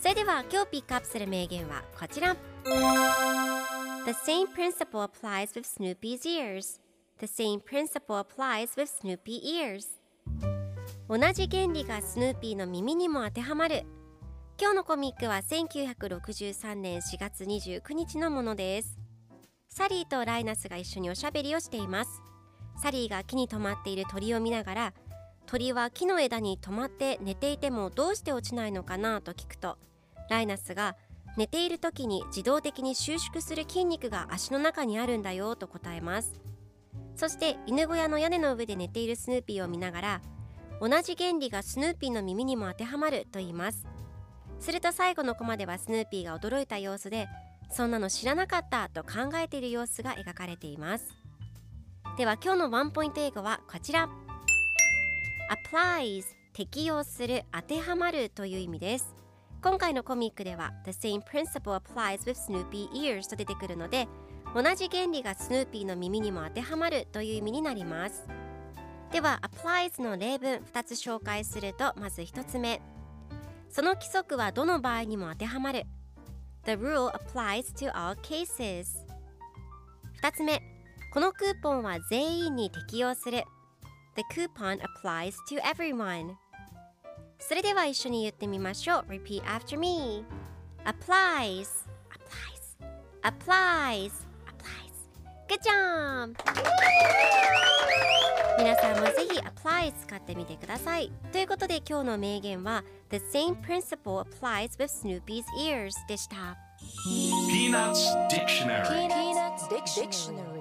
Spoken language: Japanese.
それでは今日ピックアップする名言はこちら。The same principle applies with Snoopy's ears. The same principle applies with Snoopy ears. 同じ原理がスヌーピーの耳にも当てはまる。今日のコミックは1963年4月29日のものです。サリーとライナスが一緒におしゃべりをしています。サリーが木に止まっている鳥を見ながら鳥は木の枝に止まって寝ていてもどうして落ちないのかなと聞くとライナスが寝ている時に自動的に収縮する筋肉が足の中にあるんだよと答えます。そして犬小屋の屋根の上で寝ているスヌーピーを見ながら同じ原理がスヌーピーの耳にも当てはまると言います。すると最後のコマではスヌーピーが驚いた様子でそんなの知らなかったと考えている様子が描かれています。では今日のワンポイント英語はこちら。Applies 適用する当てはまるという意味です。今回のコミックでは The same principle applies with Snoopy ears と出てくるので同じ原理がスヌーピーの耳にも当てはまるという意味になります。では applies の例文2つ紹介するとまず1つ目。その規則はどの場合にも当てはまる。The rule applies to all cases 2つ目。このクーポンは全員に適用する。The coupon applies to everyone それでは一緒に言ってみましょう Repeat after me applies applies applies applies Good job! 皆さんもぜひ apply 使ってみてくださいということで今日の名言は The same principle applies with Snoopy's ears でした Peanuts Dictionary Peanuts Dictionary